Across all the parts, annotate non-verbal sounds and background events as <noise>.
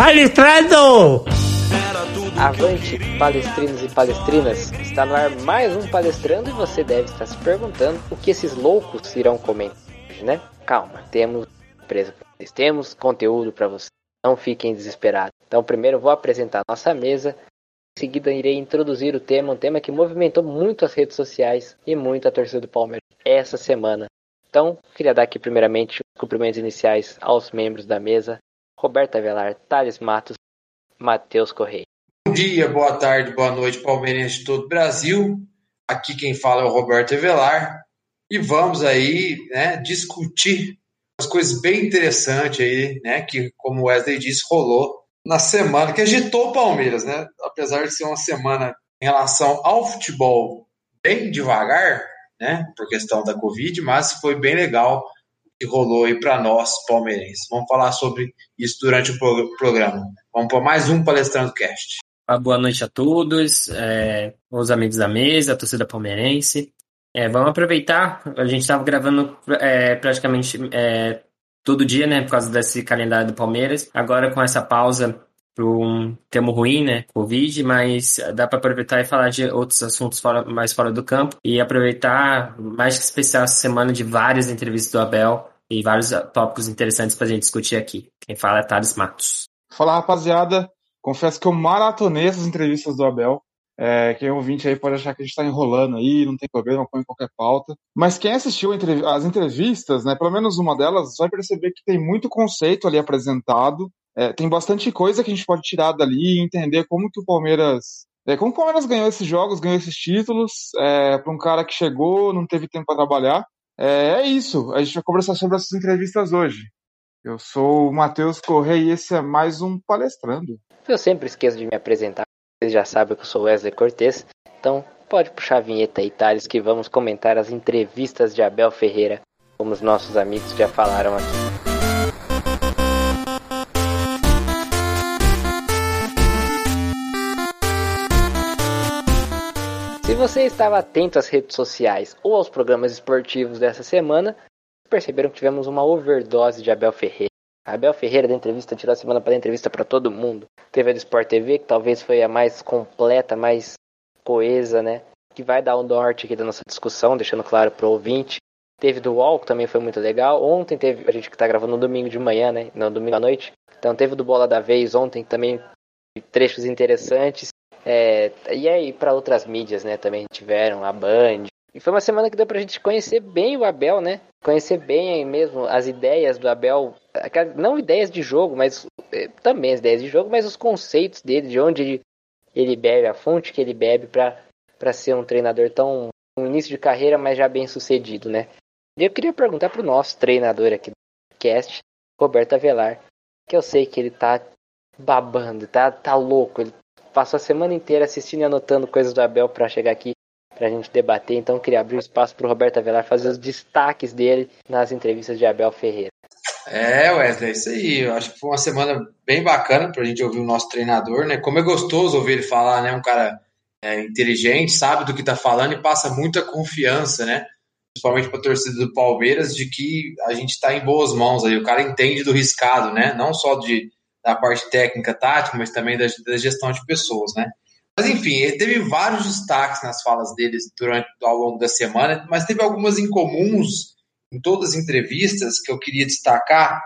Palestrando! Avante, palestrinos e palestrinas! Está no ar mais um palestrando e você deve estar se perguntando o que esses loucos irão comentar hoje, né? Calma, temos surpresa para vocês, temos conteúdo para vocês. Não fiquem desesperados. Então, primeiro vou apresentar nossa mesa. Em seguida, irei introduzir o tema, um tema que movimentou muito as redes sociais e muito a torcida do Palmeiras essa semana. Então, queria dar aqui primeiramente os cumprimentos iniciais aos membros da mesa. Roberto Avelar, Thales Matos, Matheus Correia. Bom dia, boa tarde, boa noite, palmeirense de todo o Brasil. Aqui quem fala é o Roberto Avelar. E vamos aí né, discutir as coisas bem interessantes aí, né? Que, como o Wesley disse, rolou na semana que agitou o Palmeiras, né? Apesar de ser uma semana em relação ao futebol bem devagar, né? Por questão da Covid, mas foi bem legal que rolou aí para nós, palmeirenses. Vamos falar sobre isso durante o programa. Vamos para mais um Palestrando Cast. Ah, boa noite a todos, é, os amigos da mesa, a torcida palmeirense. É, vamos aproveitar, a gente estava gravando é, praticamente é, todo dia, né, por causa desse calendário do Palmeiras. Agora com essa pausa um termo ruim, né, Covid, mas dá para aproveitar e falar de outros assuntos fora, mais fora do campo e aproveitar mais que especial essa semana de várias entrevistas do Abel e vários tópicos interessantes para a gente discutir aqui. Quem fala é Thales Matos. Fala rapaziada, confesso que eu maratonei essas entrevistas do Abel. É, quem é ouvinte aí pode achar que a gente está enrolando aí, não tem problema, põe qualquer pauta. Mas quem assistiu as entrevistas, né, pelo menos uma delas, vai perceber que tem muito conceito ali apresentado. É, tem bastante coisa que a gente pode tirar dali e entender como que o Palmeiras. É, como o Palmeiras ganhou esses jogos, ganhou esses títulos, é, para um cara que chegou, não teve tempo para trabalhar. É, é, isso. A gente vai conversar sobre essas entrevistas hoje. Eu sou o Matheus Correia e esse é mais um Palestrando. Eu sempre esqueço de me apresentar. Vocês já sabem que eu sou Wesley Cortez. Então, pode puxar a vinheta aí, Thales, que vamos comentar as entrevistas de Abel Ferreira, como os nossos amigos já falaram aqui. Você estava atento às redes sociais ou aos programas esportivos dessa semana, perceberam que tivemos uma overdose de Abel Ferreira. A Abel Ferreira da entrevista tirou a semana para entrevista para todo mundo. Teve a do Sport TV, que talvez foi a mais completa, mais coesa, né? Que vai dar um norte aqui da nossa discussão, deixando claro para o ouvinte. Teve do UOL, que também foi muito legal. Ontem teve, a gente que está gravando no domingo de manhã, né? Não, domingo à noite. Então teve do Bola da Vez ontem também trechos interessantes. É, e aí para outras mídias, né, também tiveram a Band. E foi uma semana que deu pra gente conhecer bem o Abel, né? Conhecer bem mesmo as ideias do Abel, não ideias de jogo, mas é, também as ideias de jogo, mas os conceitos dele, de onde ele, ele bebe, a fonte que ele bebe para ser um treinador tão um início de carreira, mas já bem sucedido, né? E eu queria perguntar pro nosso treinador aqui do cast, Roberto Avelar, que eu sei que ele tá babando, tá, tá louco, ele passou a semana inteira assistindo e anotando coisas do Abel para chegar aqui para a gente debater. Então, queria abrir espaço para o Roberto Avelar fazer os destaques dele nas entrevistas de Abel Ferreira. É, Wesley, é isso aí. Eu acho que foi uma semana bem bacana para a gente ouvir o nosso treinador, né? Como é gostoso ouvir ele falar, né? Um cara é, inteligente, sabe do que está falando e passa muita confiança, né? Principalmente para a torcida do Palmeiras, de que a gente está em boas mãos aí. O cara entende do riscado, né? Não só de da parte técnica, tática, mas também da, da, gestão de pessoas, né? Mas enfim, ele teve vários destaques nas falas deles durante ao longo da semana, mas teve algumas incomuns em todas as entrevistas que eu queria destacar.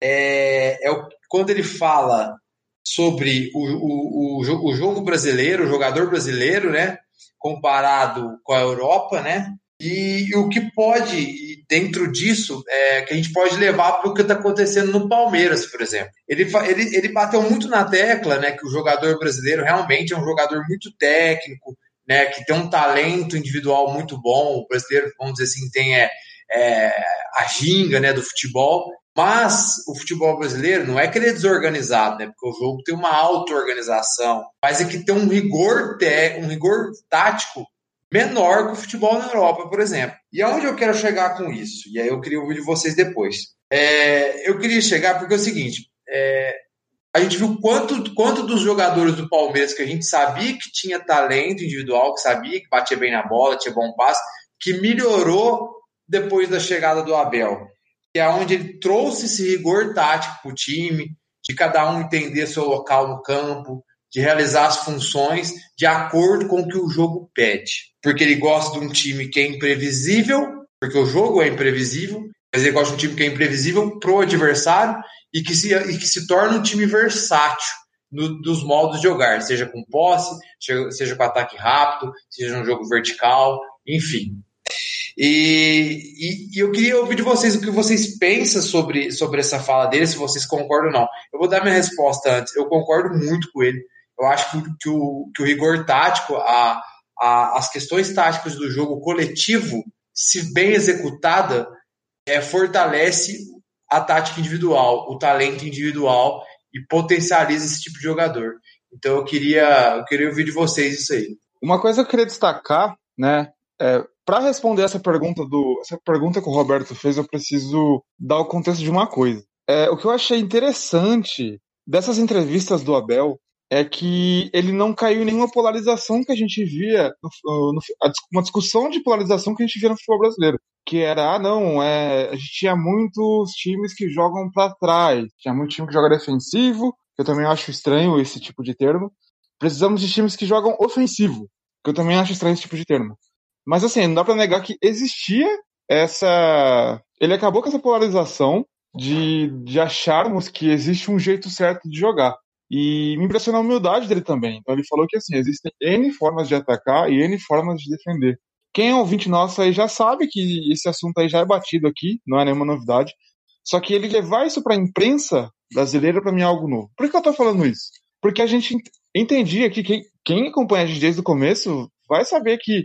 É, é o, quando ele fala sobre o, o, o, o jogo brasileiro, o jogador brasileiro, né? Comparado com a Europa, né? E, o que pode, dentro disso, é, que a gente pode levar para o que está acontecendo no Palmeiras, por exemplo. Ele, ele, ele bateu muito na tecla né, que o jogador brasileiro realmente é um jogador muito técnico, né, que tem um talento individual muito bom. O brasileiro, vamos dizer assim, tem é, é, a ginga né, do futebol. Mas o futebol brasileiro não é que ele é desorganizado, né? Porque o jogo tem uma auto-organização, mas é que tem um rigor, um rigor tático menor que o futebol na Europa, por exemplo. E aonde eu quero chegar com isso? E aí eu queria ouvir de vocês depois. É, eu queria chegar porque é o seguinte: é, a gente viu quanto, quanto dos jogadores do Palmeiras que a gente sabia que tinha talento individual, que sabia que batia bem na bola, tinha bom passe, que melhorou depois da chegada do Abel. Que é onde ele trouxe esse rigor tático para o time, de cada um entender seu local no campo, de realizar as funções de acordo com o que o jogo pede. Porque ele gosta de um time que é imprevisível, porque o jogo é imprevisível, mas ele gosta de um time que é imprevisível pro adversário e que se, e que se torna um time versátil no, dos modos de jogar, seja com posse, seja, seja com ataque rápido, seja um jogo vertical, enfim. E, e, e, eu queria ouvir de vocês o que vocês pensam sobre, sobre essa fala dele, se vocês concordam ou não. Eu vou dar minha resposta antes. Eu concordo muito com ele. Eu acho que, que, o, que o rigor tático, a, a, as questões táticas do jogo coletivo, se bem executada, é, fortalece a tática individual, o talento individual e potencializa esse tipo de jogador. Então eu queria, eu queria ouvir de vocês isso aí. Uma coisa que eu queria destacar, né, é, para responder essa pergunta do, essa pergunta que o Roberto fez, eu preciso dar o contexto de uma coisa. É, o que eu achei interessante dessas entrevistas do Abel é que ele não caiu em nenhuma polarização que a gente via, no, no, uma discussão de polarização que a gente via no futebol brasileiro, que era, ah, não, é, a gente tinha muitos times que jogam para trás, tinha muito time que joga defensivo, que eu também acho estranho esse tipo de termo. Precisamos de times que jogam ofensivo, que eu também acho estranho esse tipo de termo. Mas assim, não dá para negar que existia essa. Ele acabou com essa polarização de, de acharmos que existe um jeito certo de jogar. E me impressionou a humildade dele também. Então ele falou que assim, existem N formas de atacar e N formas de defender. Quem é ouvinte nosso aí já sabe que esse assunto aí já é batido aqui, não é nenhuma novidade. Só que ele levar isso para a imprensa brasileira para mim é algo novo. Por que eu tô falando isso? Porque a gente entendia que quem, quem acompanha a gente desde o começo vai saber que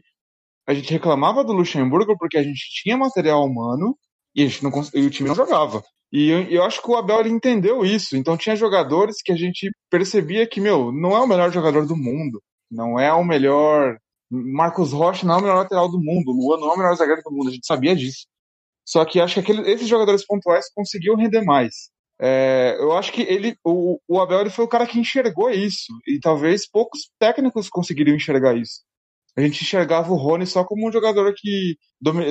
a gente reclamava do Luxemburgo porque a gente tinha material humano e, não, e o time não jogava. E eu, eu, acho que o Abel ele entendeu isso. Então tinha jogadores que a gente percebia que, meu, não é o melhor jogador do mundo. Não é o melhor. Marcos Rocha não é o melhor lateral do mundo. Luan não é o melhor zagueiro do mundo. A gente sabia disso. Só que acho que aquele, esses jogadores pontuais conseguiam render mais. É, eu acho que ele, o, o Abel ele foi o cara que enxergou isso. E talvez poucos técnicos conseguiriam enxergar isso. A gente enxergava o Rony só como um jogador que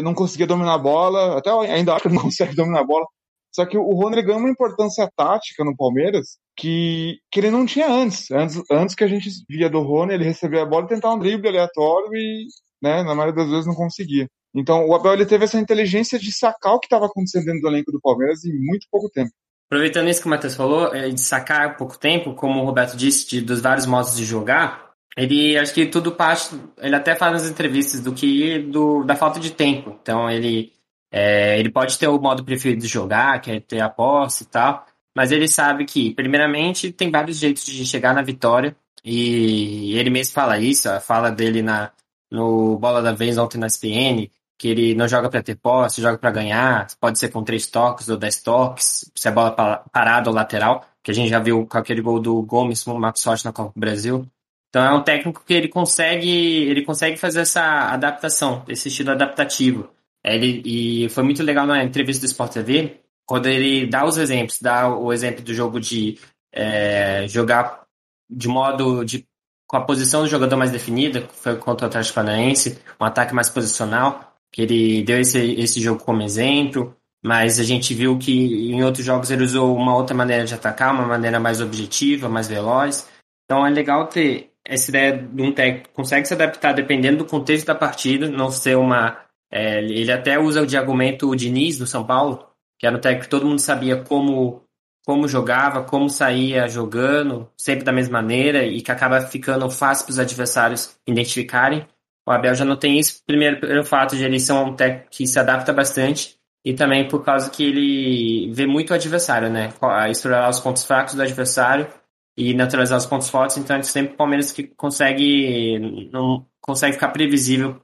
não conseguia dominar a bola. Até ainda acho que não <laughs> consegue dominar a bola só que o Rony ganhou uma importância tática no Palmeiras que, que ele não tinha antes. antes. Antes que a gente via do Rony, ele recebia a bola e tentar um drible aleatório e, né, na maioria das vezes não conseguia. Então o Abel ele teve essa inteligência de sacar o que estava acontecendo dentro do elenco do Palmeiras em muito pouco tempo. Aproveitando isso que o Matheus falou, é, de sacar pouco tempo, como o Roberto disse, de, dos vários modos de jogar, ele acho que tudo parte, ele até fala nas entrevistas do que do, da falta de tempo. Então ele é, ele pode ter o modo preferido de jogar, que é ter a posse e tal, mas ele sabe que, primeiramente, tem vários jeitos de chegar na vitória, e ele mesmo fala isso, a fala dele na, no Bola da Vez ontem na SPN, que ele não joga para ter posse, joga para ganhar, pode ser com três toques ou dez toques, se é bola parada ou lateral, que a gente já viu com aquele gol do Gomes com o Marcos Rocha na Copa do Brasil. Então é um técnico que ele consegue, ele consegue fazer essa adaptação, esse estilo adaptativo. Ele, e foi muito legal na entrevista do Sport TV, quando ele dá os exemplos, dá o exemplo do jogo de é, jogar de modo de com a posição do jogador mais definida, que foi contra o Atlético Paranaense, um ataque mais posicional, que ele deu esse, esse jogo como exemplo, mas a gente viu que em outros jogos ele usou uma outra maneira de atacar, uma maneira mais objetiva, mais veloz. Então é legal ter essa ideia de um técnico que consegue se adaptar dependendo do contexto da partida, não ser uma é, ele até usa de argumento o Diniz do São Paulo, que era um técnico que todo mundo sabia como, como jogava, como saía jogando, sempre da mesma maneira, e que acaba ficando fácil para os adversários identificarem. O Abel já não tem isso, primeiro pelo fato de ele ser um técnico que se adapta bastante, e também por causa que ele vê muito o adversário, né? Explorar os pontos fracos do adversário e naturalizar os pontos fortes, então é sempre o Palmeiras que consegue, não consegue ficar previsível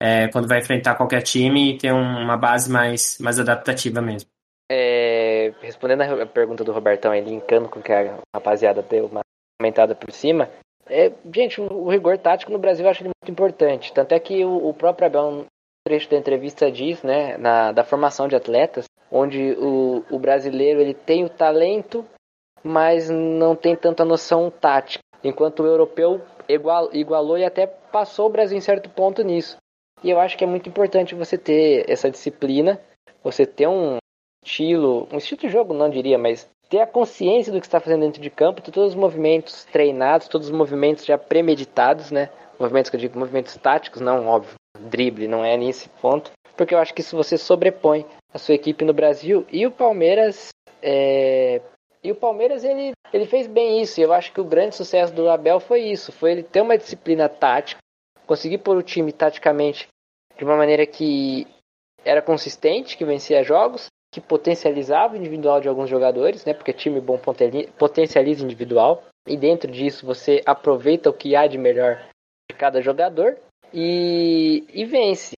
é, quando vai enfrentar qualquer time e ter uma base mais, mais adaptativa mesmo. É, respondendo a pergunta do Robertão, aí, linkando com o que a rapaziada deu uma comentada por cima, é, gente, o, rigor tático no Brasil eu acho muito importante. Tanto é que o, o próprio Abel, um trecho da entrevista diz, né, na, da formação de atletas, onde o, o brasileiro ele tem o talento, mas não tem tanta noção tática. Enquanto o europeu igual, igualou e até passou o Brasil em certo ponto nisso. E eu acho que é muito importante você ter essa disciplina, você ter um estilo, um estilo de jogo não diria, mas ter a consciência do que está fazendo dentro de campo, ter todos os movimentos treinados, todos os movimentos já premeditados, né? Movimentos que eu digo, movimentos táticos, não óbvio, drible, não é nesse ponto, porque eu acho que isso você sobrepõe a sua equipe no Brasil e o Palmeiras é... e o Palmeiras ele, ele fez bem isso. E eu acho que o grande sucesso do Abel foi isso, foi ele ter uma disciplina tática, conseguir pôr o time taticamente de uma maneira que era consistente, que vencia jogos, que potencializava o individual de alguns jogadores, né? Porque time bom potencializa individual. E dentro disso você aproveita o que há de melhor de cada jogador e, e vence.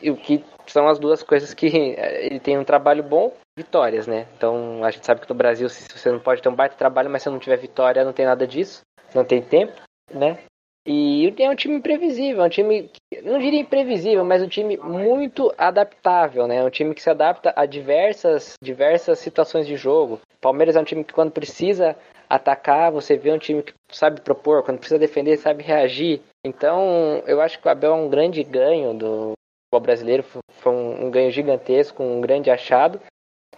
E o que são as duas coisas que ele tem um trabalho bom, vitórias, né? Então a gente sabe que no Brasil se você não pode ter um baita trabalho, mas se não tiver vitória, não tem nada disso, não tem tempo, né? E é um time imprevisível, é um time, não diria imprevisível, mas um time muito adaptável, né? É um time que se adapta a diversas, diversas situações de jogo. Palmeiras é um time que quando precisa atacar, você vê um time que sabe propor, quando precisa defender, sabe reagir. Então, eu acho que o Abel é um grande ganho do futebol brasileiro, foi um, um ganho gigantesco, um grande achado.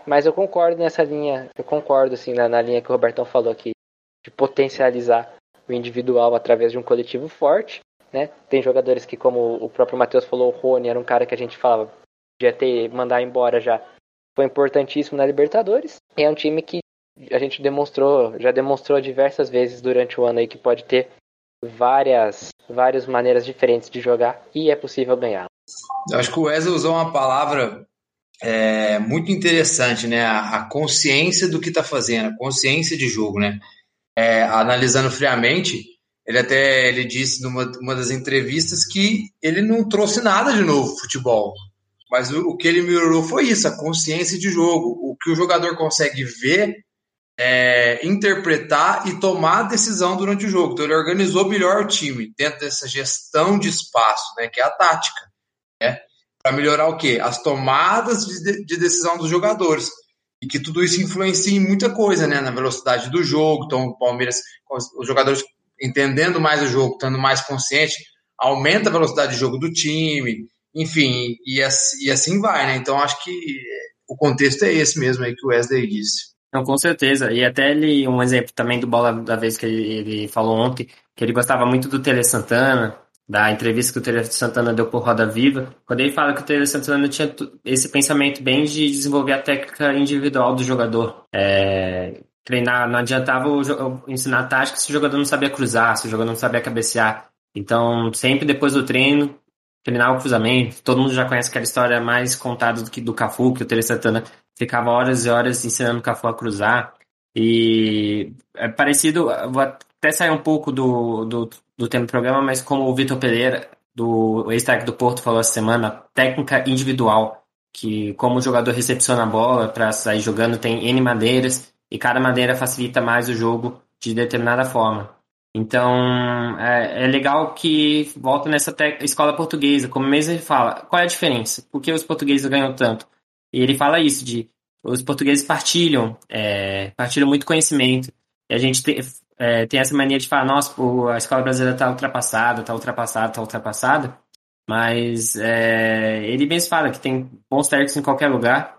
Mas eu concordo nessa linha, eu concordo assim na, na linha que o Robertão falou aqui, de potencializar o individual através de um coletivo forte. Né? Tem jogadores que, como o próprio Matheus falou, o Rony era um cara que a gente falava podia ter mandar embora já. Foi importantíssimo na Libertadores. É um time que a gente demonstrou, já demonstrou diversas vezes durante o ano aí que pode ter várias, várias maneiras diferentes de jogar e é possível ganhar. Eu acho que o Wesley usou uma palavra é, muito interessante, né? A, a consciência do que está fazendo, a consciência de jogo, né? É, analisando friamente, ele até ele disse numa uma das entrevistas que ele não trouxe nada de novo futebol. Mas o, o, que ele melhorou foi isso, a consciência de jogo. O que o jogador consegue ver, é, interpretar e tomar decisão durante o jogo. Então ele organizou melhor o time dentro dessa gestão de espaço, né, que é a tática. Né, Para melhorar o quê? As tomadas de, de decisão dos jogadores e que tudo isso influencia em muita coisa, né? Na velocidade do jogo. Então, o Palmeiras, os jogadores entendendo mais o jogo, estando mais consciente, aumenta a velocidade de jogo do time, enfim, e assim, e assim vai, né? Então, acho que o contexto é esse mesmo aí que o Wesley disse. Não, com certeza. E até ele, um exemplo também do Bola da vez que ele, ele falou ontem, que ele gostava muito do Tele Santana, da entrevista que o Tele Santana deu por Roda Viva, quando ele fala que o Tele Santana tinha esse pensamento bem de desenvolver a técnica individual do jogador. É, treinar, não adiantava o, ensinar tática se o jogador não sabia cruzar, se o jogador não sabia cabecear. Então, sempre depois do treino, treinar o cruzamento. Todo mundo já conhece aquela história mais contada do que do Cafu, que o Tele Santana ficava horas e horas ensinando o Cafu a cruzar. E é parecido, vou até sair um pouco do, do, do tema do programa, mas como o Vitor Pereira, do ex-técnico do Porto, falou essa semana, técnica individual, que como o jogador recepciona a bola para sair jogando, tem N madeiras, e cada madeira facilita mais o jogo de determinada forma. Então, é, é legal que volta nessa escola portuguesa, como mesmo ele fala, qual é a diferença? Por que os portugueses ganham tanto? E ele fala isso, de os portugueses partilham, é, partilham muito conhecimento. E a gente te, é, tem essa mania de falar, nossa, pô, a escola brasileira está ultrapassada, está ultrapassada, está ultrapassada. Mas é, ele mesmo fala que tem bons técnicos em qualquer lugar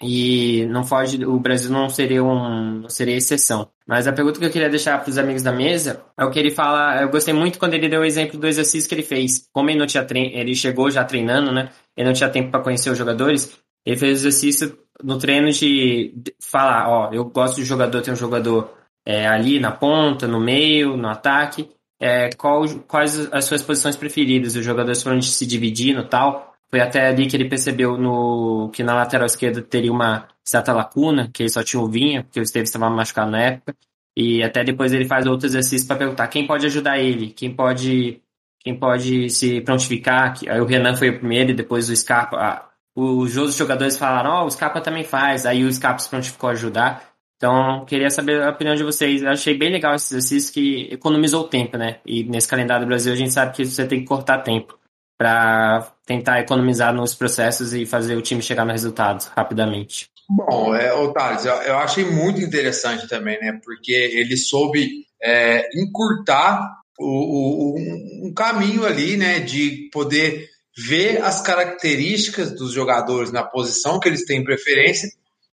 e não foge, o Brasil não seria um, não seria exceção. Mas a pergunta que eu queria deixar para os amigos da mesa é o que ele fala. Eu gostei muito quando ele deu o exemplo do exercício que ele fez. Como ele não tinha trein, ele chegou já treinando, né? Ele não tinha tempo para conhecer os jogadores. Ele fez o exercício no treino de falar, ó, eu gosto de jogador, tem um jogador é, ali na ponta, no meio, no ataque, é, qual, quais as suas posições preferidas, os jogadores foram se dividindo tal. Foi até ali que ele percebeu no, que na lateral esquerda teria uma certa lacuna, que ele só tinha o Vinha, porque o Esteves estava machucado na época. E até depois ele faz outros exercícios para perguntar quem pode ajudar ele, quem pode quem pode se prontificar. Aí o Renan foi o primeiro e depois o Scarpa. Os outros jogadores falaram, ó, oh, o Scarpa também faz. Aí o Scarpa se prontificou a ajudar. Então, queria saber a opinião de vocês. Eu achei bem legal esse exercício que economizou tempo, né? E nesse calendário do Brasil a gente sabe que você tem que cortar tempo para tentar economizar nos processos e fazer o time chegar no resultado rapidamente. Bom, é, Otávio, eu, eu achei muito interessante também, né? Porque ele soube é, encurtar o, o, um caminho ali, né? De poder ver as características dos jogadores na posição que eles têm preferência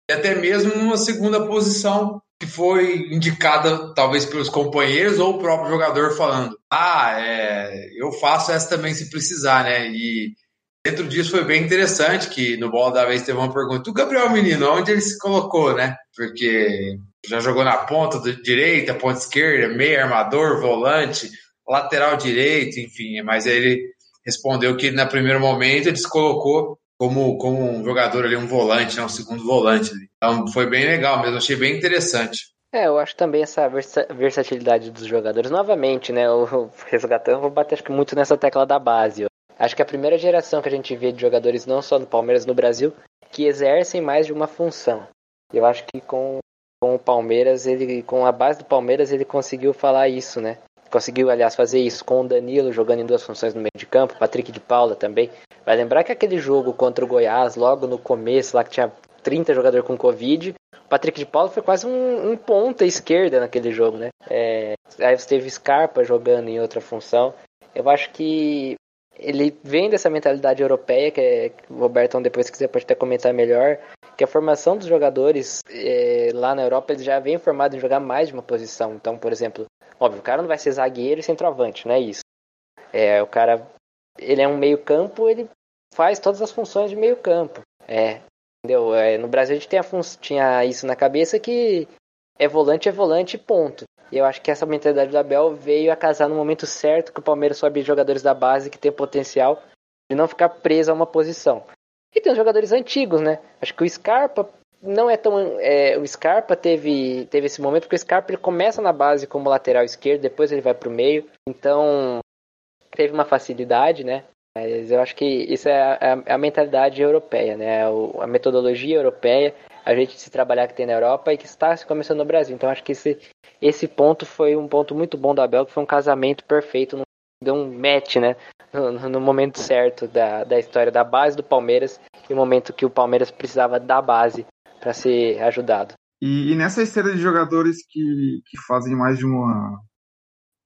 e até mesmo numa segunda posição que foi indicada talvez pelos companheiros ou o próprio jogador falando: ah, é, eu faço essa também se precisar, né? E dentro disso foi bem interessante que no bola da vez teve uma pergunta: o Gabriel Menino, onde ele se colocou, né? Porque já jogou na ponta direita, ponta esquerda, meio armador, volante, lateral direito, enfim. Mas ele respondeu que no primeiro momento ele se colocou como, como um jogador ali, um volante, né, um segundo volante. Então foi bem legal mesmo, achei bem interessante. É, eu acho também essa versatilidade dos jogadores. Novamente, né? O resgatando, vou bater acho que muito nessa tecla da base. Acho que a primeira geração que a gente vê de jogadores, não só no Palmeiras, no Brasil, que exercem mais de uma função. Eu acho que com, com o Palmeiras, ele, com a base do Palmeiras, ele conseguiu falar isso, né? Conseguiu, aliás, fazer isso com o Danilo jogando em duas funções no meio de campo, Patrick de Paula também. Vai lembrar que aquele jogo contra o Goiás, logo no começo, lá que tinha 30 jogadores com Covid, Patrick de Paula foi quase um, um ponta esquerda naquele jogo, né? É, aí você teve Scarpa jogando em outra função. Eu acho que ele vem dessa mentalidade europeia, que é, o Roberto, depois se quiser pode até comentar melhor, que a formação dos jogadores é, lá na Europa eles já vem formado em jogar mais de uma posição. Então, por exemplo, Óbvio, o cara não vai ser zagueiro e centroavante, não é isso. É, o cara, ele é um meio campo, ele faz todas as funções de meio campo. É, entendeu? É, no Brasil a gente a tinha isso na cabeça que é volante, é volante, ponto. E eu acho que essa mentalidade do Abel veio a casar no momento certo que o Palmeiras sobe jogadores da base que tem potencial de não ficar preso a uma posição. E tem os jogadores antigos, né? Acho que o Scarpa não é tão. É, o Scarpa teve, teve esse momento, porque o Scarpa ele começa na base como lateral esquerdo, depois ele vai para o meio. Então, teve uma facilidade, né? Mas eu acho que isso é a, é a mentalidade europeia, né? a metodologia europeia, a gente se trabalhar que tem na Europa e que está se começando no Brasil. Então, acho que esse, esse ponto foi um ponto muito bom do Abel, que foi um casamento perfeito, deu um match, né? No, no momento certo da, da história da base do Palmeiras e o momento que o Palmeiras precisava da base para ser ajudado. E, e, nessa esteira de jogadores que, que fazem mais de uma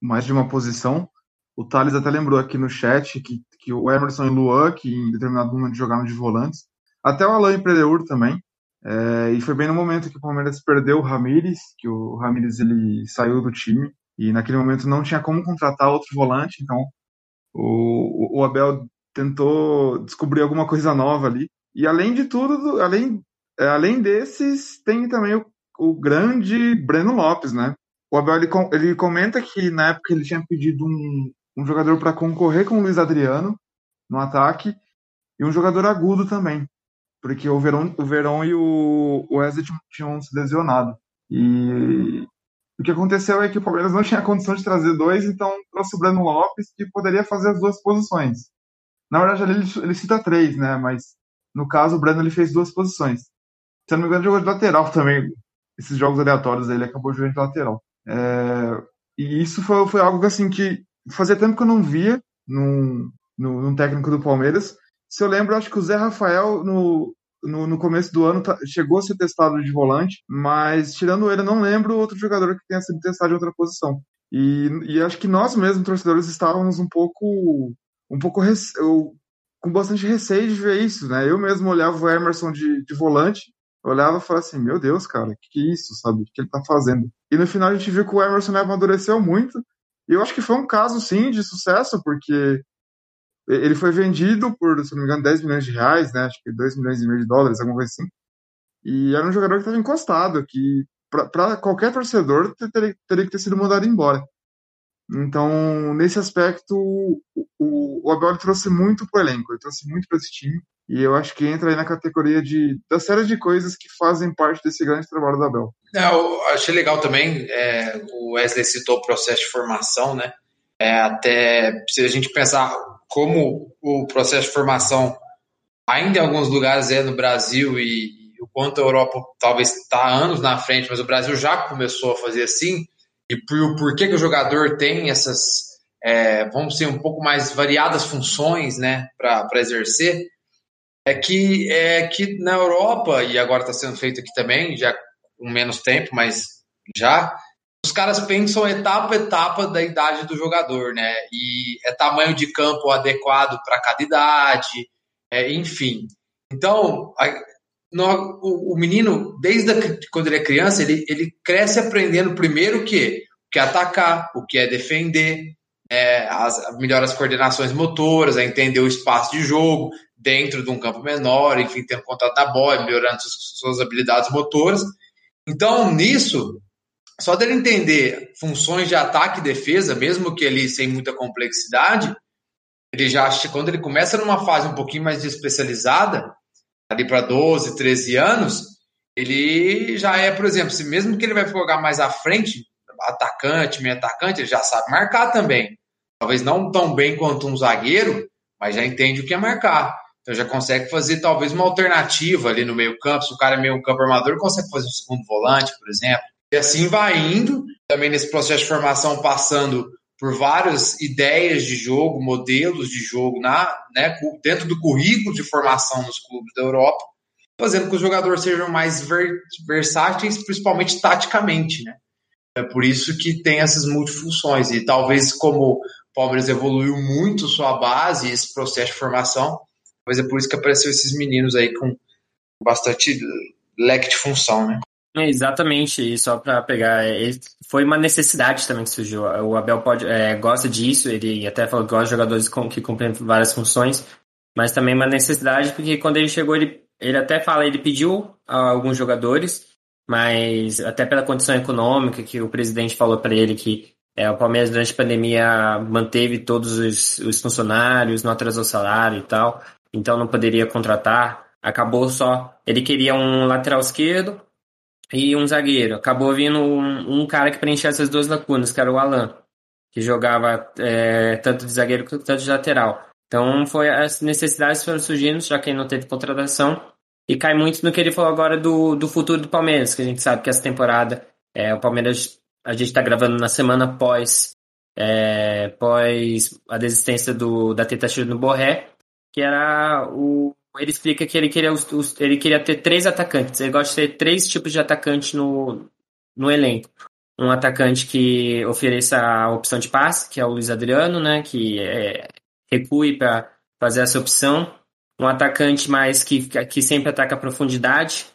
mais de uma posição, o Thales até lembrou aqui no chat que, que o Emerson e o Luan, que em determinado momento jogaram de volantes, até o Alain Predeur também, é, e foi bem no momento que o Palmeiras perdeu o Ramires, que o Ramires ele saiu do time, e naquele momento não tinha como contratar outro volante, então o, o Abel tentou descobrir alguma coisa nova ali. E além de tudo, além além desses, tem também o, o, grande Breno Lopes, né? O Abel ele, ele comenta que na época ele tinha pedido um, um jogador para concorrer com o Luiz Adriano no ataque e um jogador agudo também, porque o Verão, o Verão e o Wesley tinham se lesionado. E o que aconteceu é que o Palmeiras não tinha condição de trazer dois, então trouxe o Breno Lopes, que poderia fazer as duas posições. Na verdade, ele, ele cita três, né? Mas no caso, o Breno ele fez duas posições. Se eu não me engano, jogou de lateral também. Esses jogos aleatórios ele acabou jogando de lateral. É, e isso foi, foi algo assim que fazia tempo que eu não via num, num, num técnico do Palmeiras. Se eu lembro, acho que o Zé Rafael, no, no, no, começo do ano tá, chegou a ser testado de volante, mas tirando ele, eu não lembro outro jogador que tenha sido testado em outra posição. E, e acho que nós mesmos, torcedores, estávamos um pouco, um pouco rece... com bastante receio de ver isso, né? Eu mesmo olhava o Emerson de, de volante eu olhava e falava assim, meu Deus, cara, que que é isso, sabe? O que ele tá fazendo? E no final a gente viu que o Emerson amadureceu muito. E eu acho que foi um caso, sim, de sucesso, porque ele foi vendido por, se não me engano, 10 milhões de reais, né? Acho que 2 milhões e meio de dólares, alguma coisa assim. E era um jogador que estava encostado, que para qualquer torcedor teria, teria que ter sido mandado embora. Então, nesse aspecto, o, o, Abel trouxe muito pro elenco, ele trouxe muito para esse time. E eu acho que entra aí na categoria de, da série de coisas que fazem parte desse grande trabalho da Bel. É, eu achei legal também, é, o Wesley citou o processo de formação, né? É, até se a gente pensar como o processo de formação ainda em alguns lugares é no Brasil e, e o quanto a Europa talvez está anos na frente, mas o Brasil já começou a fazer assim, e por, por que, que o jogador tem essas, é, vamos dizer, um pouco mais variadas funções né, para exercer, é que, é que na Europa, e agora está sendo feito aqui também, já com menos tempo, mas já, os caras pensam etapa a etapa da idade do jogador, né? E é tamanho de campo adequado para cada idade, é, enfim. Então, no, o, o, menino, desde a, quando ele é criança, ele, ele cresce aprendendo primeiro o que? O que é atacar, o que é defender, é, as, melhora as coordenações motoras, a entender o espaço de jogo dentro de um campo menor, enfim, tendo contato da bola, melhorando suas, suas habilidades motoras. Então, nisso, só dele entender funções de ataque e defesa, mesmo que ele sem muita complexidade, ele já quando ele começa numa fase um pouquinho mais especializada, ali para 12, 13 anos, ele já é, por exemplo, se mesmo que ele vai jogar mais à frente, atacante, meio atacante, ele já sabe marcar também. Talvez não tão bem quanto um zagueiro, mas já entende o que é marcar. Então já consegue fazer talvez uma alternativa ali no meio campo. Se o cara é meio campo armador, consegue fazer um segundo volante, por exemplo. E assim vai indo, também nesse processo de formação, passando por várias ideias de jogo, modelos de jogo na, né, dentro do currículo de formação nos clubes da Europa, fazendo que os jogadores sejam mais versáteis, principalmente taticamente, né? É por isso que tem essas multifunções. E talvez como o Palmeiras evoluiu muito sua base, esse processo de formação, mas é por isso que apareceu esses meninos aí com bastante leque de função, né? É, exatamente, e só para pegar, é, foi uma necessidade também que surgiu. O Abel pode, é, gosta disso, ele até falou que gosta de jogadores com, que cumprem várias funções, mas também uma necessidade porque quando ele chegou, ele, ele até fala, ele pediu alguns jogadores, mas até pela condição econômica que o presidente falou para ele que é, o Palmeiras durante a pandemia manteve todos os, os funcionários, não atrasou salário e tal, então não poderia contratar. Acabou só. Ele queria um lateral esquerdo e um zagueiro. Acabou vindo um, um cara que preenchia essas duas lacunas, que era o Alan, que jogava é, tanto de zagueiro quanto de lateral. Então foi as necessidades foram surgindo, já que não teve contratação. E cai muito no que ele falou agora do, do futuro do Palmeiras, que a gente sabe que essa temporada é, o Palmeiras, a gente está gravando na semana pós, é, pós a desistência do, da tentativa do Borré, que era o. Ele explica que ele queria, os, ele queria ter três atacantes. Ele gosta de ter três tipos de atacante no, no elenco. Um atacante que ofereça a opção de passe, que é o Luiz Adriano, né? Que é, recue para fazer essa opção um atacante mais que, que sempre ataca a profundidade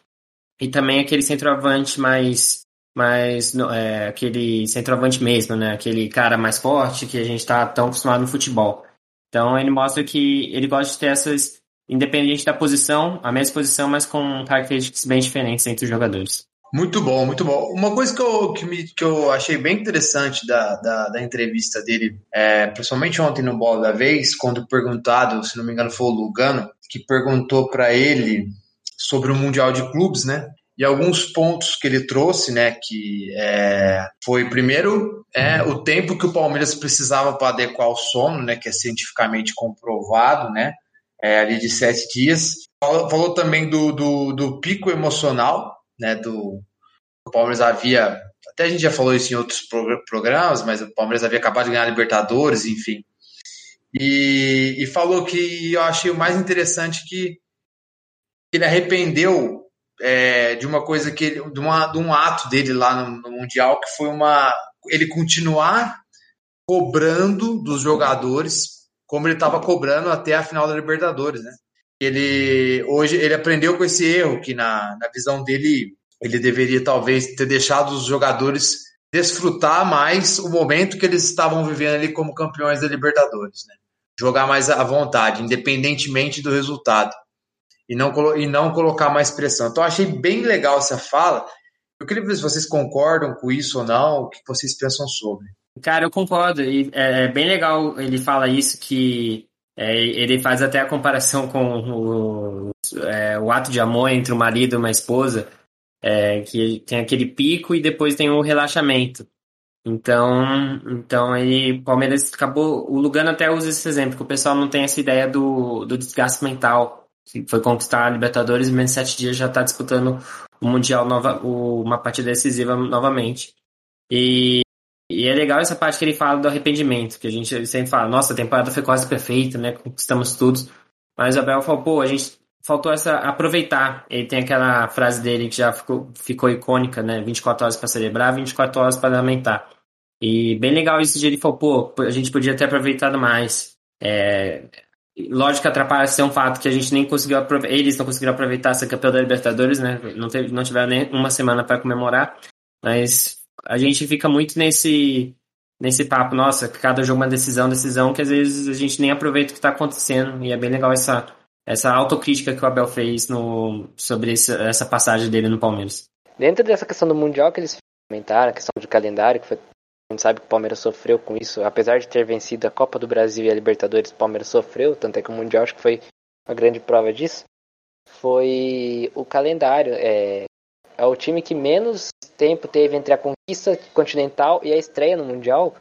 e também aquele centroavante mais mais é, aquele centroavante mesmo, né? Aquele cara mais forte que a gente está tão acostumado no futebol. Então ele mostra que ele gosta de ter essas, independente da posição, a mesma posição, mas com características bem diferentes entre os jogadores. Muito bom, muito bom. Uma coisa que eu, que, me, que eu achei bem interessante da, da, da entrevista dele, é, principalmente ontem no Bola da Vez, quando perguntado, se não me engano foi o Lugano, que perguntou para ele sobre o Mundial de Clubes, né? E alguns pontos que ele trouxe, né, que é, foi primeiro é, o tempo que o Palmeiras precisava para adequar o sono, né, que é cientificamente comprovado, né, é, ali de sete dias. Falou, falou também do, do, do pico emocional, né, do o Palmeiras havia, até a gente já falou isso em outros programas, mas o Palmeiras havia acabado de ganhar a Libertadores, enfim. E, e falou que eu achei o mais interessante que ele arrependeu é, de uma coisa que ele, de, uma, de um ato dele lá no, no Mundial, que foi uma ele continuar cobrando dos jogadores como ele estava cobrando até a final da Libertadores, né? Ele hoje ele aprendeu com esse erro que na, na visão dele ele deveria talvez ter deixado os jogadores desfrutar mais o momento que eles estavam vivendo ali como campeões da Libertadores, né? Jogar mais à vontade, independentemente do resultado. E não, e não colocar mais pressão. Então, achei bem legal essa fala. Eu queria ver se vocês concordam com isso ou não, o que vocês pensam sobre. Cara, eu concordo. E é bem legal ele fala isso, que é, ele faz até a comparação com o, é, o ato de amor entre o marido e uma esposa é, que tem aquele pico e depois tem o relaxamento. Então, então aí Palmeiras acabou. O Lugano até usa esse exemplo, que o pessoal não tem essa ideia do, do desgaste mental. Foi conquistar a Libertadores em menos de sete dias já está disputando o Mundial, nova, o, uma partida decisiva novamente. E, e é legal essa parte que ele fala do arrependimento, que a gente sempre fala, nossa, a temporada foi quase perfeita, né? Conquistamos tudo. Mas o Abel falou, pô, a gente faltou essa aproveitar. Ele tem aquela frase dele que já ficou, ficou icônica, né? 24 horas para celebrar, 24 horas para lamentar. E bem legal isso de ele falou, pô, a gente podia ter aproveitado mais. É, lógico que atrapalha ser um fato que a gente nem conseguiu aproveitar, eles não conseguiram aproveitar ser campeão da Libertadores, né? Não, teve, não tiveram nem uma semana para comemorar, mas a gente fica muito nesse nesse papo, nossa, cada jogo é uma decisão, decisão, que às vezes a gente nem aproveita o que está acontecendo, e é bem legal essa, essa autocrítica que o Abel fez no, sobre esse, essa passagem dele no Palmeiras. Dentro dessa questão do Mundial que eles comentaram, a questão de calendário, que foi, gente sabe que o Palmeiras sofreu com isso, apesar de ter vencido a Copa do Brasil e a Libertadores, o Palmeiras sofreu, tanto é que o Mundial acho que foi uma grande prova disso, foi o calendário. É, é o time que menos tempo teve entre a conquista continental e a estreia no Mundial.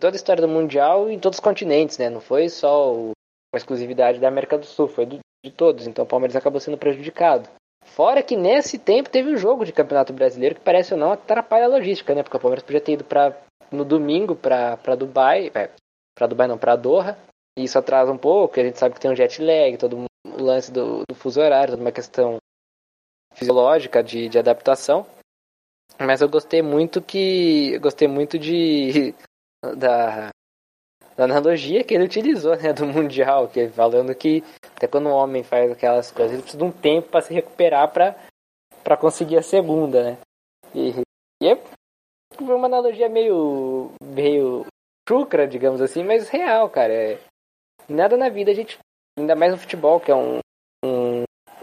Toda a história do Mundial em todos os continentes, né? Não foi só uma exclusividade da América do Sul, foi do, de todos. Então o Palmeiras acabou sendo prejudicado. Fora que nesse tempo teve um jogo de Campeonato Brasileiro que parece ou não atrapalha a logística, né? Porque o Palmeiras podia ter ido pra, no domingo para Dubai, é, para Dubai não, para Doha. E isso atrasa um pouco, a gente sabe que tem um jet lag, todo o lance do, do fuso horário, toda uma questão fisiológica de, de adaptação. Mas eu gostei muito que. Gostei muito de. <laughs> Da, da analogia que ele utilizou, né? Do Mundial, que falando que até quando um homem faz aquelas coisas, ele precisa de um tempo para se recuperar para conseguir a segunda, né? E, e é uma analogia meio. meio chucra, digamos assim, mas real, cara. É, nada na vida a gente. Ainda mais no futebol, que é um,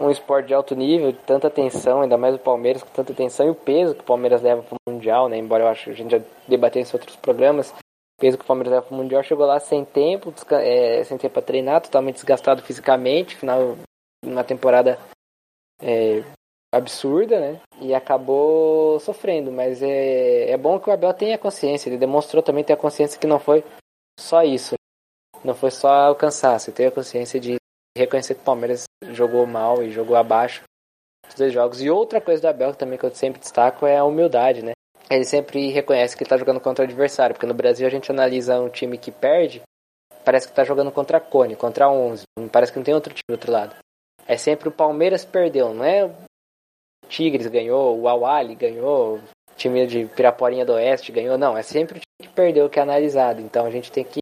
um esporte de alto nível, de tanta atenção, ainda mais o Palmeiras com tanta atenção e o peso que o Palmeiras leva para o Mundial, né? Embora eu acho que a gente já debateu isso em outros programas, o peso que o Palmeiras leva para o Mundial chegou lá sem tempo, é, sem tempo para treinar, totalmente desgastado fisicamente, final uma temporada é, absurda, né? E acabou sofrendo, mas é, é bom que o Abel tenha consciência, ele demonstrou também ter a consciência que não foi só isso, não foi só alcançar, você teve a consciência de reconhecer que o Palmeiras jogou mal e jogou abaixo dos dois jogos. E outra coisa do Abel também que eu sempre destaco é a humildade, né? Ele sempre reconhece que está jogando contra o adversário, porque no Brasil a gente analisa um time que perde, parece que está jogando contra a Cone, contra a 11, parece que não tem outro time do outro lado. É sempre o Palmeiras perdeu, não é Tigres ganhou, o Awali ganhou, o time de Piraporinha do Oeste ganhou, não, é sempre o time que perdeu que é analisado. Então a gente tem que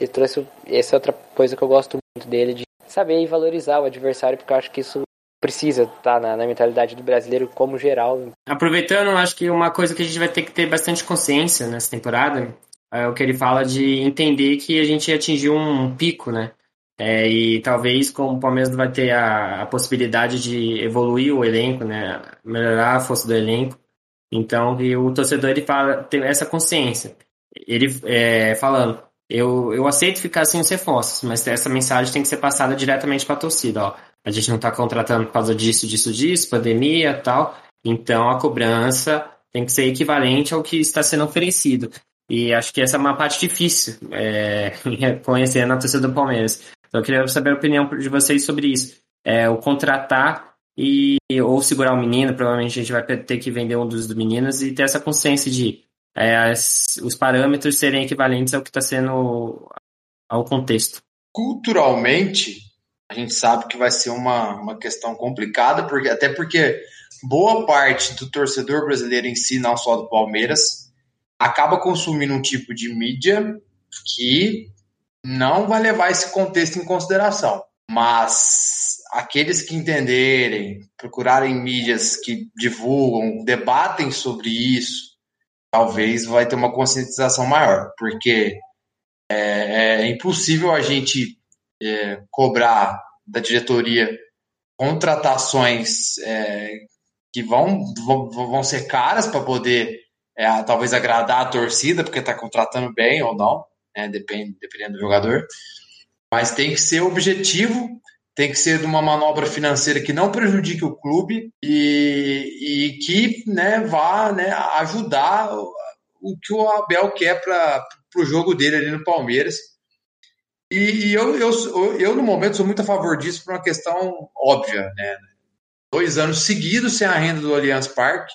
ele trouxe essa é outra coisa que eu gosto muito dele de saber valorizar o adversário, porque eu acho que isso precisa estar tá na, na, mentalidade do brasileiro como geral. Aproveitando, acho que uma coisa que a gente vai ter que ter bastante consciência nessa temporada é o que ele fala de entender que a gente atingiu um pico, né? É, e talvez como o Palmeiras vai ter a, a, possibilidade de evoluir o elenco, né? Melhorar a força do elenco. Então, o torcedor ele fala, tem essa consciência. Ele é, falando, eu, eu aceito ficar sem os reforços, mas essa mensagem tem que ser passada diretamente para a torcida. Ó. A gente não está contratando por causa disso, disso, disso, pandemia tal. Então a cobrança tem que ser equivalente ao que está sendo oferecido. E acho que essa é uma parte difícil, é, <laughs> conhecendo a torcida do Palmeiras. Então eu queria saber a opinião de vocês sobre isso. É, o contratar e ou segurar o menino, provavelmente a gente vai ter que vender um dos meninos e ter essa consciência de é, as, os parâmetros serem equivalentes ao que está sendo ao contexto. Culturalmente, a gente sabe que vai ser uma, uma questão complicada, porque até porque boa parte do torcedor brasileiro em si, não só do Palmeiras, acaba consumindo um tipo de mídia que não vai levar esse contexto em consideração. Mas aqueles que entenderem, procurarem mídias que divulgam, debatem sobre isso, talvez vai ter uma conscientização maior, porque é, é impossível a gente é, cobrar da diretoria contratações é, que vão, vão, vão ser caras para poder é, talvez agradar a torcida, porque está contratando bem ou não, né, depende, dependendo do jogador. Mas tem que ser objetivo tem que ser de uma manobra financeira que não prejudique o clube e, e que né, vá né, ajudar o que o Abel quer para o jogo dele ali no Palmeiras. E, e eu, eu, eu, no momento, sou muito a favor disso por uma questão óbvia. Né? Dois anos seguidos sem a renda do Allianz Parque.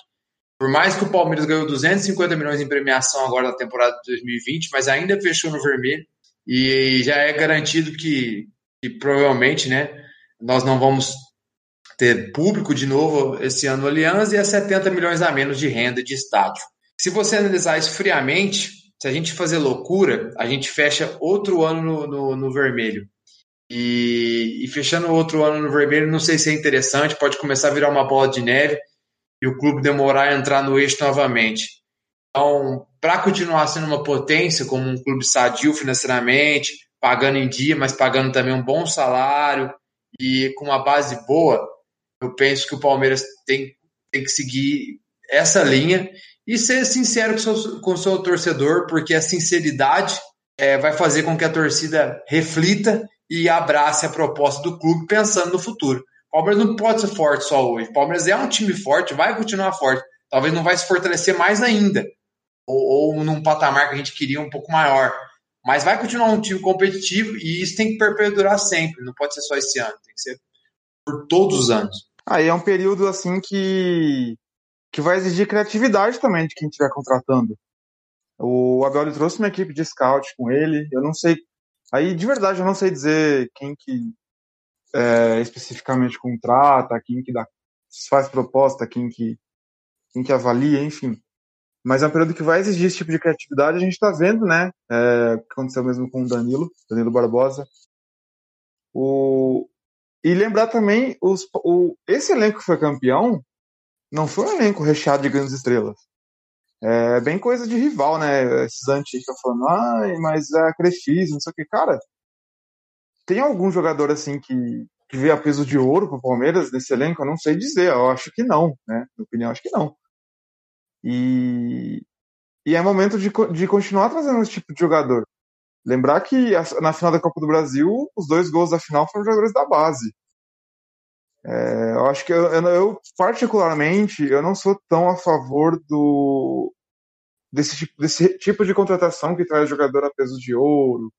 Por mais que o Palmeiras ganhou 250 milhões em premiação agora na temporada de 2020, mas ainda fechou no vermelho. E já é garantido que e provavelmente, né, nós não vamos ter público de novo esse ano no e é 70 milhões a menos de renda de estádio. Se você analisar isso friamente, se a gente fazer loucura, a gente fecha outro ano no, no, no vermelho. E, e fechando outro ano no vermelho, não sei se é interessante, pode começar a virar uma bola de neve e o clube demorar a entrar no eixo novamente. Então, para continuar sendo uma potência, como um clube sadio financeiramente, pagando em dia, mas pagando também um bom salário e com uma base boa, eu penso que o Palmeiras tem, tem que seguir essa linha e ser sincero com seu, com seu torcedor, porque a sinceridade é, vai fazer com que a torcida reflita e abrace a proposta do clube pensando no futuro. Palmeiras não pode ser forte só hoje. Palmeiras é um time forte, vai continuar forte. Talvez não vai se fortalecer mais ainda. Ou, ou num patamar que a gente queria um pouco maior. Mas vai continuar um time competitivo e isso tem que perpetuar sempre. Não pode ser só esse ano, tem que ser por todos os anos. Aí é um período assim que que vai exigir criatividade também de quem estiver contratando. O Abel trouxe uma equipe de scout com ele. Eu não sei. Aí, de verdade, eu não sei dizer quem que é, especificamente contrata, quem que dá, faz proposta, quem que, quem que avalia, enfim. Mas é um período que vai exigir esse tipo de criatividade. A gente está vendo, né? É, que aconteceu mesmo com o Danilo, Danilo Barbosa. O, e lembrar também, os, o, esse elenco que foi campeão não foi um elenco recheado de grandes estrelas. É bem coisa de rival, né? Esses antigos que falando, ai, mas é a Crefisa, não sei o que. Cara, tem algum jogador assim que, que vê a peso de ouro pro Palmeiras nesse elenco? Eu não sei dizer, eu acho que não, né? Na opinião, acho que não. E, e é momento de, de continuar trazendo esse tipo de jogador. Lembrar que na final da Copa do Brasil, os dois gols da final foram jogadores da base. É, eu acho que eu, eu, particularmente, eu não sou tão a favor do desse tipo, desse tipo de contratação que traz jogador a peso de ouro.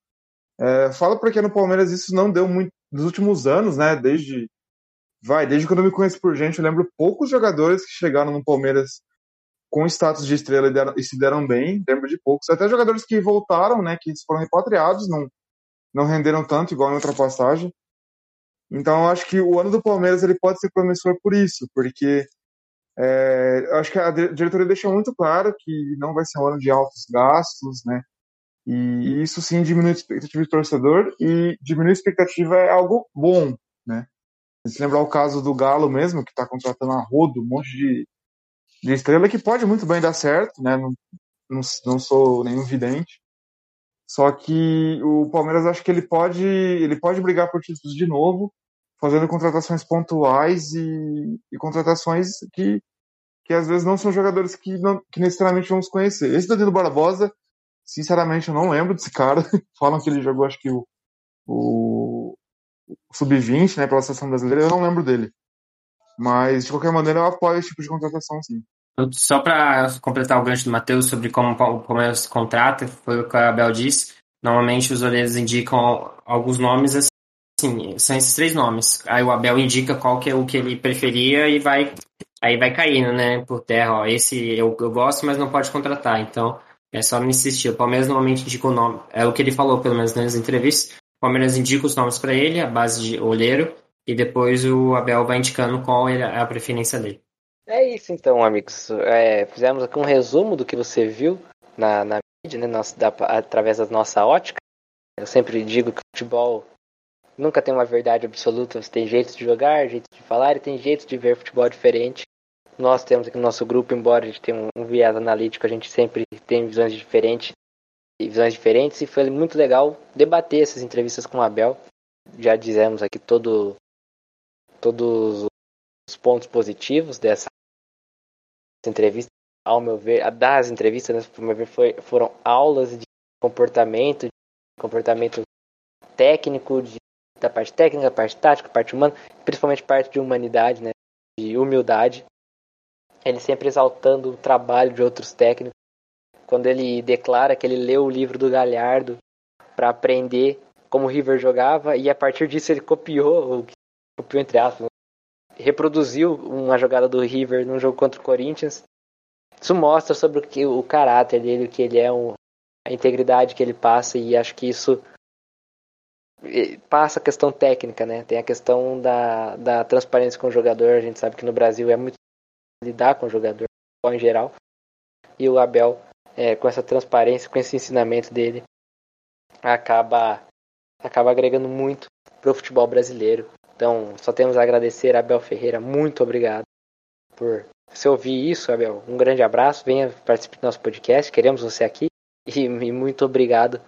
É, falo porque no Palmeiras isso não deu muito nos últimos anos, né? Desde vai, desde quando eu me conheço por gente, eu lembro poucos jogadores que chegaram no Palmeiras com status de estrela e, deram, e se deram bem, lembro de poucos. Até jogadores que voltaram, né? Que foram repatriados, não não renderam tanto igual na outra passagem. Então, eu acho que o ano do Palmeiras ele pode ser promissor por isso, porque é, eu acho que a diretoria deixou muito claro que não vai ser um ano de altos gastos, né? E isso sim diminui a expectativa do torcedor e diminuir a expectativa é algo bom, né? Se lembrar o caso do Galo mesmo, que está contratando a rodo, um monte de, de estrela que pode muito bem dar certo, né? Não, não, não sou nenhum vidente. Só que o Palmeiras acho que ele pode, ele pode brigar por títulos de novo fazendo contratações pontuais e, e, contratações que, que às vezes não são jogadores que, não, que necessariamente vamos conhecer. Esse Danilo Barbosa, sinceramente, eu não lembro desse cara. <laughs> Falam que ele jogou, acho que o, o, o Sub-20, né, pela seleção brasileira, eu não lembro dele. Mas, de qualquer maneira, eu apoio esse tipo de contratação, sim. Só para completar o gancho do Matheus sobre como o Palmeiras contrata, foi o que a Abel disse. Normalmente os olheiros indicam alguns nomes Sim, são esses três nomes. Aí o Abel indica qual que é o que ele preferia e vai aí vai caindo, né, por terra, ó, esse eu, eu gosto, mas não pode contratar. Então, é só me insistir. O Palmeiras normalmente indica o nome, é o que ele falou pelo menos nas entrevistas. O Palmeiras indica os nomes para ele, a base de olheiro, e depois o Abel vai indicando qual é a preferência dele. É isso então, amigos. É, fizemos aqui um resumo do que você viu na, na mídia, né, da, através da nossa ótica. Eu sempre digo que o futebol nunca tem uma verdade absoluta. Você tem jeitos de jogar, jeitos de falar e tem jeitos de ver futebol diferente. Nós temos aqui no nosso grupo, embora a gente tenha um, viés analítico, a gente sempre tem visões diferentes, visões diferentes e foi muito legal debater essas entrevistas com o Abel. Já dizemos aqui todo, todos os pontos positivos dessa entrevista. Ao meu ver, das entrevistas, né, ao meu ver, foi, foram aulas de comportamento, de comportamento técnico, de da parte técnica, parte tática, parte humana, principalmente parte de humanidade, né, de humildade. Ele sempre exaltando o trabalho de outros técnicos. Quando ele declara que ele leu o livro do Galhardo para aprender como o River jogava e a partir disso ele copiou, copiou entre aspas, reproduziu uma jogada do River num jogo contra o Corinthians. Isso mostra sobre o, que, o caráter dele, o que ele é, a integridade que ele passa e acho que isso passa a questão técnica, né? Tem a questão da, da transparência com o jogador. A gente sabe que no Brasil é muito lidar com o jogador em geral. E o Abel, é, com essa transparência, com esse ensinamento dele, acaba acaba agregando muito para o futebol brasileiro. Então, só temos a agradecer a Abel Ferreira. Muito obrigado por você ouvir isso, Abel. Um grande abraço. Venha participar do nosso podcast. Queremos você aqui. E, e muito obrigado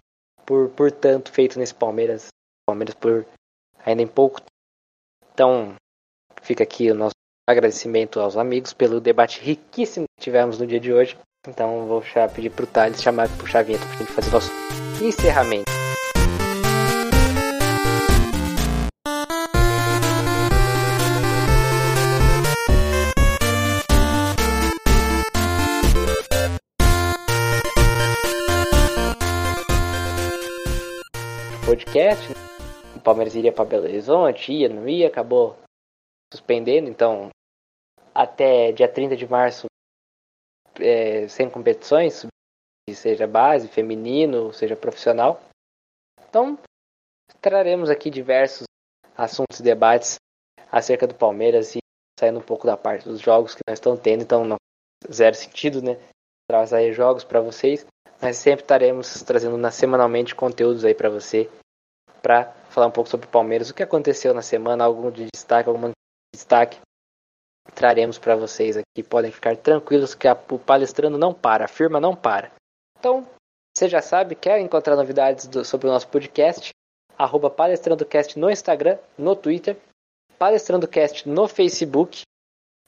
por, por tanto feito nesse Palmeiras. Palmeiras por ainda em pouco. Então, fica aqui o nosso agradecimento aos amigos pelo debate riquíssimo que tivemos no dia de hoje. Então, vou pedir para o Thales chamar para o vinheta para a gente fazer nosso encerramento. podcast. O Palmeiras iria para Belo Horizonte, ia, não ia, acabou suspendendo. Então, até dia 30 de março, é, sem competições, seja base, feminino, seja profissional. Então, traremos aqui diversos assuntos e debates acerca do Palmeiras e saindo um pouco da parte dos jogos que nós estamos tendo. Então, não zero sentido, né? Trazer jogos para vocês, mas sempre estaremos trazendo na, semanalmente conteúdos aí para você para falar um pouco sobre o Palmeiras, o que aconteceu na semana, algum de destaque, algum destaque traremos para vocês aqui. Podem ficar tranquilos que a, o palestrando não para, a firma não para. Então, você já sabe, quer encontrar novidades do, sobre o nosso podcast? Arroba palestrandocast no Instagram, no Twitter, palestrandocast no Facebook.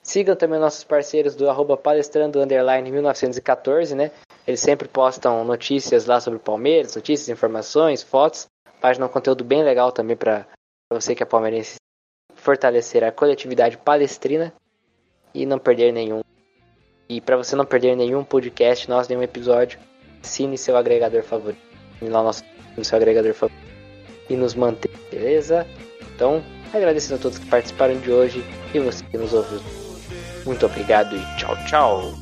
Sigam também nossos parceiros do arroba palestrando underline 1914, né? Eles sempre postam notícias lá sobre o Palmeiras, notícias, informações, fotos página um conteúdo bem legal também para você que é palmeirense fortalecer a coletividade palestrina e não perder nenhum. E para você não perder nenhum podcast, nosso nenhum episódio, assine seu agregador favorito. Lá nosso no seu agregador favorito e nos manter, beleza? Então, agradecendo a todos que participaram de hoje e você que nos ouviu. Muito obrigado e tchau, tchau.